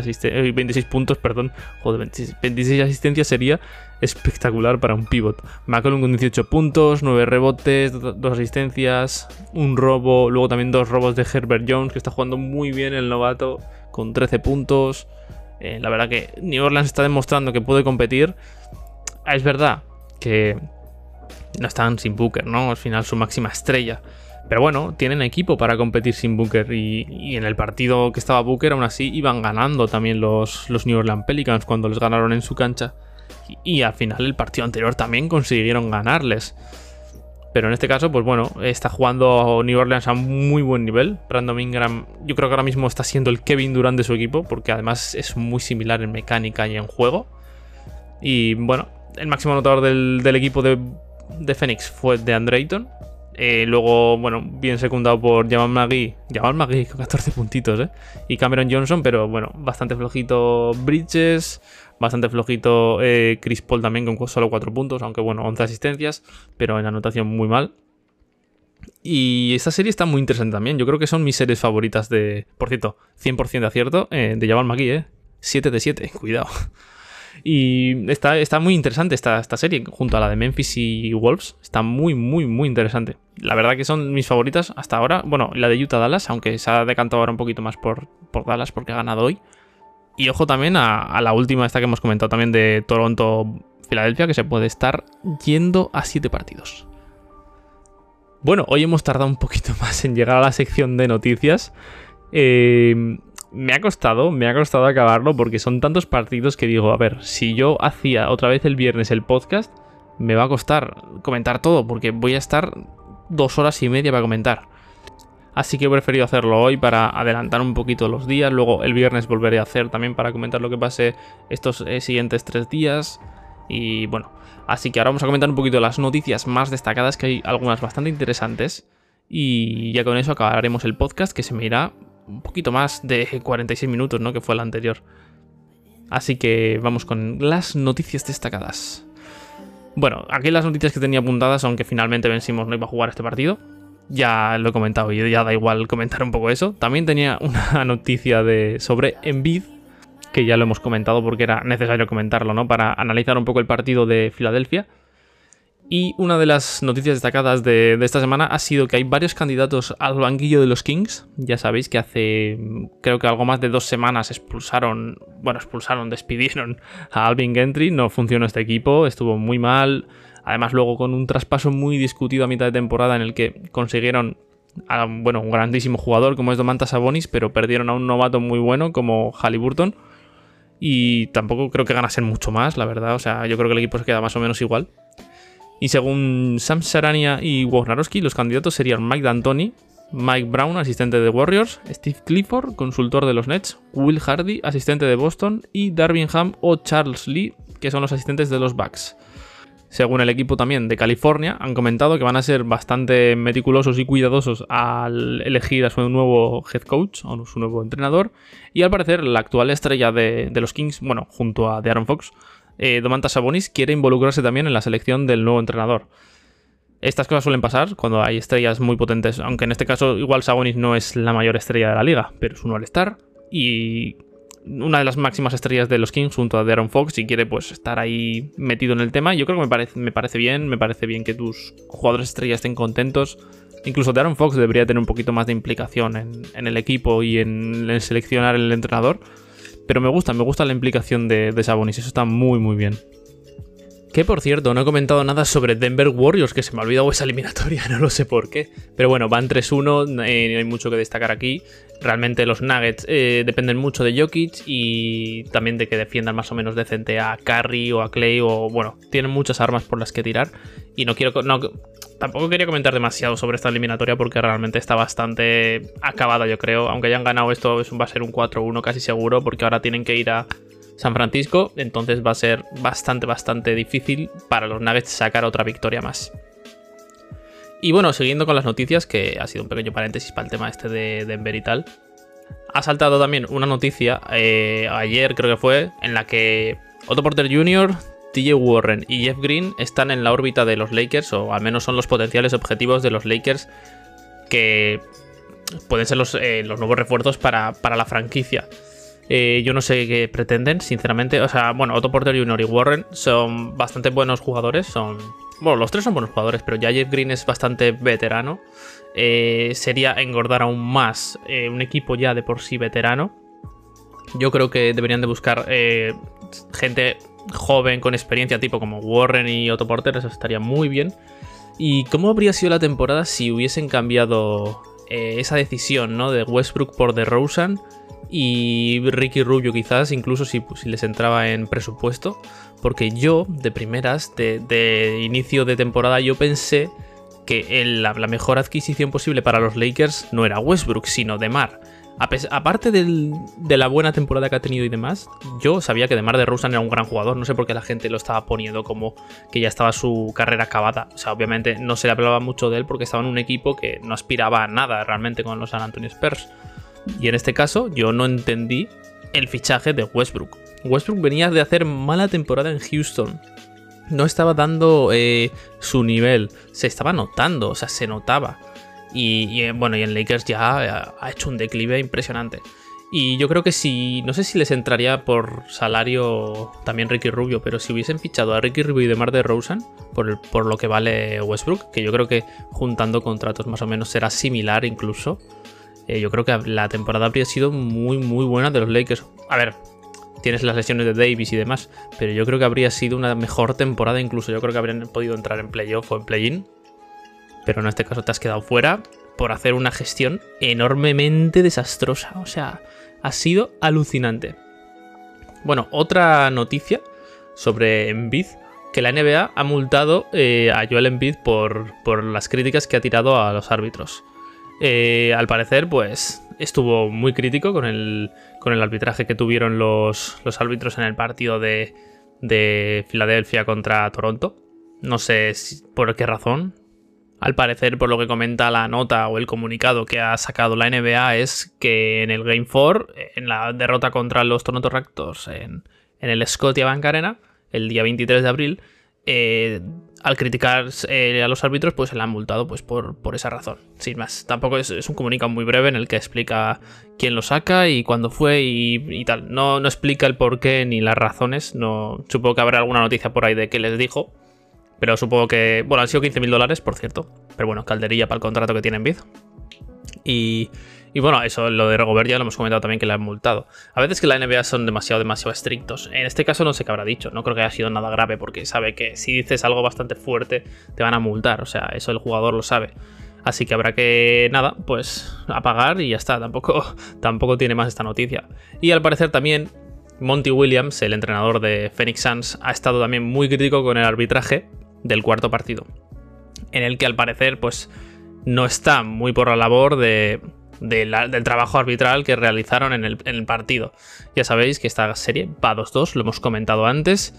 26 puntos, perdón. Joder, 26, asistencias sería espectacular para un pivot. McCollum con 18 puntos, 9 rebotes, 2 asistencias, un robo, luego también dos robos de Herbert Jones, que está jugando muy bien el novato, con 13 puntos. Eh, la verdad que New Orleans está demostrando que puede competir. Ah, es verdad que no están sin Booker, ¿no? Al final su máxima estrella. Pero bueno, tienen equipo para competir sin Booker. Y, en el partido que estaba Booker, aún así iban ganando también los, los New Orleans Pelicans cuando les ganaron en su cancha. Y, al final el partido anterior también consiguieron ganarles. Pero en este caso, pues bueno, está jugando New Orleans a muy buen nivel. Brandon Ingram, yo creo que ahora mismo está siendo el Kevin Durant de su equipo, porque además es muy similar en mecánica y en juego. Y bueno, el máximo anotador del, equipo de, de Phoenix fue de Ayton eh, luego, bueno, bien secundado por Jamal McGee. Jamal McGee con 14 puntitos, ¿eh? Y Cameron Johnson, pero bueno, bastante flojito Bridges. Bastante flojito eh, Chris Paul también con solo 4 puntos, aunque bueno, 11 asistencias, pero en anotación muy mal. Y esta serie está muy interesante también. Yo creo que son mis series favoritas de. Por cierto, 100% de acierto eh, de Jamal McGee, ¿eh? 7 de 7, cuidado. Y está, está muy interesante esta, esta, serie, junto a la de Memphis y Wolves. Está muy, muy, muy interesante. La verdad que son mis favoritas hasta ahora. Bueno, la de Utah-Dallas, aunque se ha decantado ahora un poquito más por, por Dallas porque ha ganado hoy. Y ojo también a, la última, esta que hemos comentado también de Toronto-Filadelfia, que se puede estar yendo a 7 partidos. Bueno, hoy hemos tardado un poquito más en llegar a la sección de noticias. Eh, me ha costado, me ha costado acabarlo porque son tantos partidos que digo, a ver, si yo hacía otra vez el viernes el podcast, me va a costar comentar todo porque voy a estar dos horas y media para comentar. Así que he preferido hacerlo hoy para adelantar un poquito los días. Luego el viernes volveré a hacer también para comentar lo que pase estos eh, siguientes tres días. Y bueno, así que ahora vamos a comentar un poquito las noticias más destacadas, que hay algunas bastante interesantes. Y ya con eso acabaremos el podcast que se me irá un poquito más de 46 minutos, ¿no? Que fue el anterior. Así que vamos con las noticias destacadas. Bueno, aquí las noticias que tenía apuntadas son que finalmente Ben no iba a jugar este partido. Ya lo he comentado y ya da igual comentar un poco eso. También tenía una noticia de, sobre Embiid, que ya lo hemos comentado porque era necesario comentarlo, ¿no? Para analizar un poco el partido de Filadelfia. Y una de las noticias destacadas de, esta semana ha sido que hay varios candidatos al banquillo de los Kings. Ya sabéis que hace creo que algo más de dos semanas expulsaron, bueno, expulsaron, despidieron a Alvin Gentry. No funcionó este equipo, estuvo muy mal. Además luego con un traspaso muy discutido a mitad de temporada en el que consiguieron a, bueno, un grandísimo jugador como es Domantas Sabonis, pero perdieron a un novato muy bueno como Halliburton. Y tampoco creo que ganasen mucho más, la verdad. O sea, yo creo que el equipo se queda más o menos igual. Y según Sam Sarania y Wojnarowski, los candidatos serían Mike D'Antoni, Mike Brown, asistente de Warriors, Steve Clifford, consultor de los Nets, Will Hardy, asistente de Boston, y Darvin Ham o Charles Lee, que son los asistentes de los Bucks. Según el equipo también de California, han comentado que van a ser bastante meticulosos y cuidadosos al elegir a su nuevo head coach o su nuevo entrenador. Y al parecer, la actual estrella de, los Kings, bueno, junto a Aaron Fox, eh, Sabonis quiere involucrarse también en la selección del nuevo entrenador. Estas cosas suelen pasar cuando hay estrellas muy potentes, aunque en este caso igual Sabonis no es la mayor estrella de la liga, pero es un All-Star y una de las máximas estrellas de los Kings junto a Darren Fox y quiere pues estar ahí metido en el tema. Yo creo que me parece, me parece bien, me parece bien que tus jugadores estrellas estén contentos. Incluso Darren Fox debería tener un poquito más de implicación en, el equipo y en, en seleccionar el entrenador. Pero me gusta, me gusta la implicación de, de Sabonis, eso está muy muy bien. Que por cierto, no he comentado nada sobre Denver Warriors, que se me ha olvidado esa eliminatoria, no lo sé por qué. Pero bueno, van 3-1, eh, no hay mucho que destacar aquí. Realmente los Nuggets eh, dependen mucho de Jokic y también de que defiendan más o menos decente a Curry o a Clay o bueno, tienen muchas armas por las que tirar. Y no quiero, Tampoco quería comentar demasiado sobre esta eliminatoria porque realmente está bastante acabada, yo creo. Aunque hayan ganado esto, va a ser un 4-1 casi seguro porque ahora tienen que ir a San Francisco. Entonces va a ser bastante, bastante difícil para los Nuggets sacar otra victoria más. Y bueno, siguiendo con las noticias, que ha sido un pequeño paréntesis para el tema este de Denver y tal. Ha saltado también una noticia eh, ayer, creo que fue, en la que Otto Porter Jr. TJ Warren y Jeff Green están en la órbita de los Lakers, o al menos son los potenciales objetivos de los Lakers que pueden ser los, eh, nuevos refuerzos para, la franquicia. Eh, yo no sé qué pretenden, sinceramente. O sea, bueno, Otto Porter Jr. y Warren son bastante buenos jugadores. Son. Bueno, los tres son buenos jugadores, pero ya Jeff Green es bastante veterano. Eh, sería engordar aún más un equipo ya de por sí veterano. Yo creo que deberían de buscar gente joven con experiencia, tipo como Warren y Otto Porter, eso estaría muy bien. ¿Y cómo habría sido la temporada si hubiesen cambiado eh, esa decisión ¿no? de Westbrook por DeRozan y Ricky Rubio quizás, incluso si, les entraba en presupuesto? Porque yo, de primeras, de, inicio de temporada, yo pensé que la, mejor adquisición posible para los Lakers no era Westbrook, sino DeMar aparte de la buena temporada que ha tenido y demás, yo sabía que Demar de Rosen era un gran jugador. No sé por qué la gente lo estaba poniendo como que ya estaba su carrera acabada. O sea, obviamente no se le hablaba mucho de él porque estaba en un equipo que no aspiraba a nada realmente con los San Antonio Spurs. Y en este caso, yo no entendí el fichaje de Westbrook. Westbrook venía de hacer mala temporada en Houston. No estaba dando eh, su nivel. Se estaba notando, o sea, se notaba. Y, eh, bueno, y en Lakers ya ha hecho un declive impresionante. Y yo creo que si, no sé si les entraría por salario también Ricky Rubio, pero si hubiesen fichado a Ricky Rubio y Demar de Rosen por, lo que vale Westbrook, que yo creo que juntando contratos más o menos será similar incluso, eh, yo creo que la temporada habría sido muy, muy buena de los Lakers. A ver, tienes las lesiones de Davis y demás, pero yo creo que habría sido una mejor temporada incluso. Yo creo que habrían podido entrar en playoff o en play-in pero en este caso te has quedado fuera por hacer una gestión enormemente desastrosa. O sea, ha sido alucinante. Bueno, otra noticia sobre Embiid, que la NBA ha multado eh, a Joel Embiid por, por, las críticas que ha tirado a los árbitros. Eh, al parecer, pues estuvo muy crítico con el, con el arbitraje que tuvieron los, los árbitros en el partido de, de Filadelfia contra Toronto. No sé por qué razón, al parecer, por lo que comenta la nota o el comunicado que ha sacado la NBA, es que en el Game 4, en la derrota contra los Toronto Raptors en, en el Scotiabank Arena el día 23 de abril, eh, al criticar eh, a los árbitros, pues se le han multado pues, por, por esa razón. Sin más. Tampoco es, un comunicado muy breve en el que explica quién lo saca y cuándo fue y, tal. No, no, explica el por qué ni las razones. No, supongo que habrá alguna noticia por ahí de qué les dijo. Pero supongo que. Bueno, han sido 15.000 dólares, por cierto. Pero bueno, calderilla para el contrato que tiene en Biz. Y. Y bueno, eso, lo de Regobert ya lo hemos comentado también que le han multado. A veces que la NBA son demasiado, demasiado estrictos. En este caso no sé qué habrá dicho. No creo que haya sido nada grave porque sabe que si dices algo bastante fuerte te van a multar. O sea, eso el jugador lo sabe. Así que habrá que, nada, pues apagar y ya está. Tampoco, tampoco tiene más esta noticia. Y al parecer también Monty Williams, el entrenador de Phoenix Suns, ha estado también muy crítico con el arbitraje del cuarto partido. En el que al parecer, pues, no está muy por la labor de del trabajo arbitral que realizaron en el, partido. Ya sabéis que esta serie va 2-2, lo hemos comentado antes.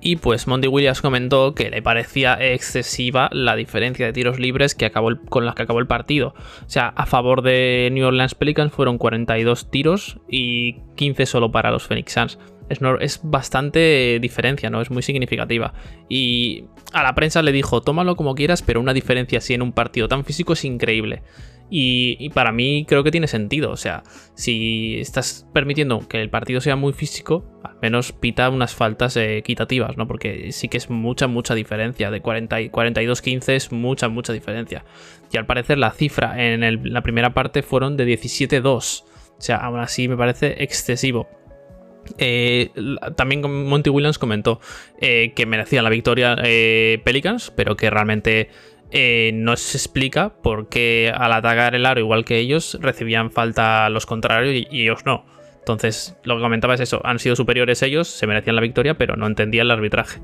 Y pues Monty Williams comentó que le parecía excesiva la diferencia de tiros libres que acabó con las que acabó el partido. O sea, a favor de New Orleans Pelicans fueron 42 tiros y 15 solo para los Phoenix Suns. Es, es, bastante diferencia, ¿no? Es muy significativa. Y a la prensa le dijo, tómalo como quieras, pero una diferencia así en un partido tan físico es increíble. Y, para mí creo que tiene sentido. O sea, si estás permitiendo que el partido sea muy físico, al menos pita unas faltas equitativas, ¿no? Porque sí que es mucha, mucha diferencia. De 40 y 42-15 es mucha, mucha diferencia. Y al parecer la cifra en la primera parte fueron de 17-2. O sea, aún así me parece excesivo. Eh, también Monty Williams comentó eh, que merecían la victoria eh, Pelicans, pero que realmente eh, no se explica por qué al atacar el aro, igual que ellos, recibían falta los contrarios y, ellos no. Entonces, lo que comentaba es eso, han sido superiores ellos, se merecían la victoria, pero no entendían el arbitraje.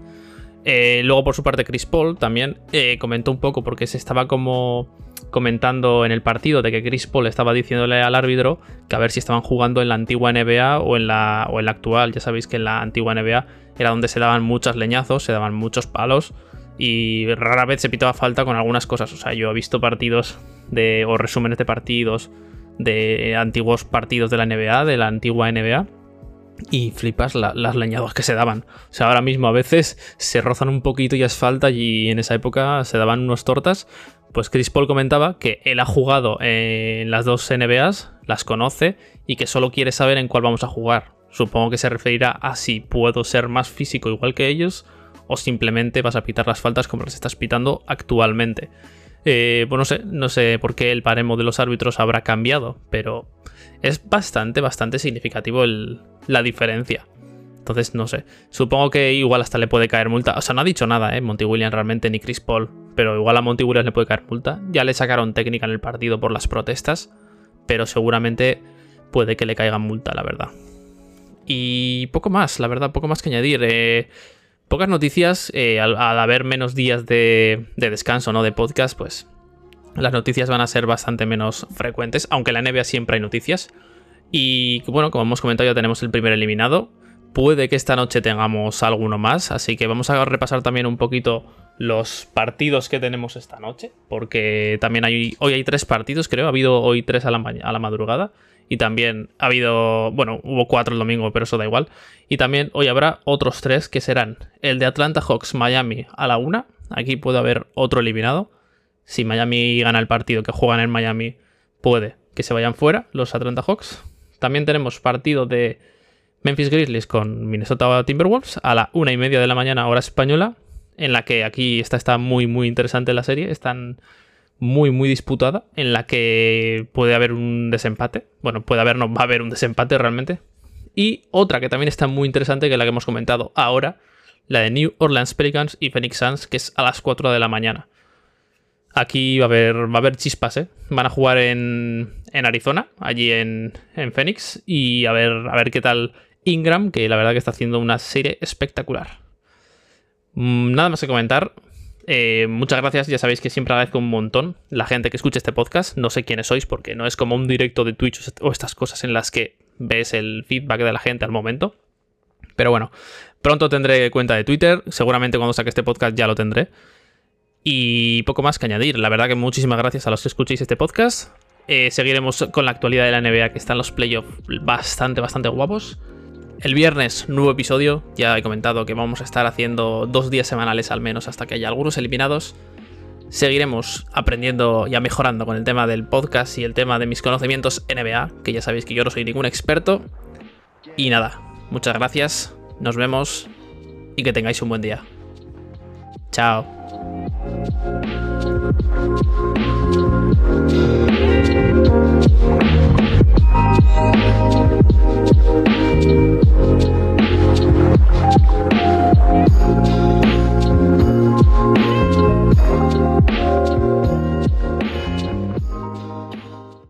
Eh, luego, por su parte, Chris Paul también eh, comentó un poco porque se estaba como comentando en el partido de que Chris Paul estaba diciéndole al árbitro que a ver si estaban jugando en la antigua NBA o en la, o en la actual. Ya sabéis que en la antigua NBA era donde se daban muchos leñazos, se daban muchos palos y rara vez se pitaba falta con algunas cosas. O sea, yo he visto partidos de, o resúmenes de partidos de antiguos partidos de la NBA, de la antigua NBA, y flipas las leñadas que se daban. O sea, ahora mismo a veces se rozan un poquito y es falta y en esa época se daban unos tortas. Pues Chris Paul comentaba que él ha jugado en las dos NBAs, las conoce y que solo quiere saber en cuál vamos a jugar. Supongo que se referirá a si puedo ser más físico igual que ellos o simplemente vas a pitar las faltas como las estás pitando actualmente. Eh, pues no sé, no sé por qué el paremo de los árbitros habrá cambiado, pero es bastante, bastante significativo la diferencia. Entonces, no sé. Supongo que igual hasta le puede caer multa. O sea, no ha dicho nada, ¿eh? Monty Williams realmente, ni Chris Paul. Pero igual a Monty Williams le puede caer multa. Ya le sacaron técnica en el partido por las protestas. Pero seguramente puede que le caigan multa, la verdad. Y poco más, la verdad, poco más que añadir. Eh, pocas noticias, eh, al, haber menos días de, descanso, ¿no? De podcast, pues las noticias van a ser bastante menos frecuentes, aunque en la NBA siempre hay noticias. Y bueno, como hemos comentado, ya tenemos el primer eliminado. Puede que esta noche tengamos alguno más, así que vamos a repasar también un poquito los partidos que tenemos esta noche, porque también hay, hoy hay tres partidos, creo, ha habido hoy tres a la, a la madrugada y también ha habido, bueno, hubo cuatro el domingo, pero eso da igual. Y también hoy habrá otros tres que serán el de Atlanta Hawks Miami a la una. Aquí puede haber otro eliminado. Si Miami gana el partido que juegan en Miami, puede que se vayan fuera los Atlanta Hawks. También tenemos partido de Memphis Grizzlies con Minnesota Timberwolves a la una y media de la mañana, hora española. En la que aquí está, muy, muy interesante la serie. Están muy, muy disputada, en la que puede haber un desempate. Bueno, puede haber, no va a haber un desempate realmente. Y otra que también está muy interesante, que es la que hemos comentado ahora, la de New Orleans Pelicans y Phoenix Suns, que es a las 4 de la mañana. Aquí va a haber, va a haber chispas, ¿eh? Van a jugar en, en Arizona, allí en, en Phoenix, y a ver, a ver qué tal Ingram, que la verdad que está haciendo una serie espectacular. Mm, nada más que comentar. Eh, muchas gracias, ya sabéis que siempre agradezco un montón la gente que escucha este podcast. No sé quiénes sois porque no es como un directo de Twitch o estas cosas en las que ves el feedback de la gente al momento. Pero bueno, pronto tendré cuenta de Twitter, seguramente cuando saque este podcast ya lo tendré. Y poco más que añadir. La verdad que muchísimas gracias a los que escuchéis este podcast. Eh, seguiremos con la actualidad de la NBA que están los playoffs bastante, bastante guapos. El viernes, nuevo episodio. Ya he comentado que vamos a estar haciendo dos días semanales al menos hasta que haya algunos eliminados. Seguiremos aprendiendo y mejorando con el tema del podcast y el tema de mis conocimientos NBA, que ya sabéis que yo no soy ningún experto. Y nada, muchas gracias, nos vemos y que tengáis un buen día. Chao. Thank you.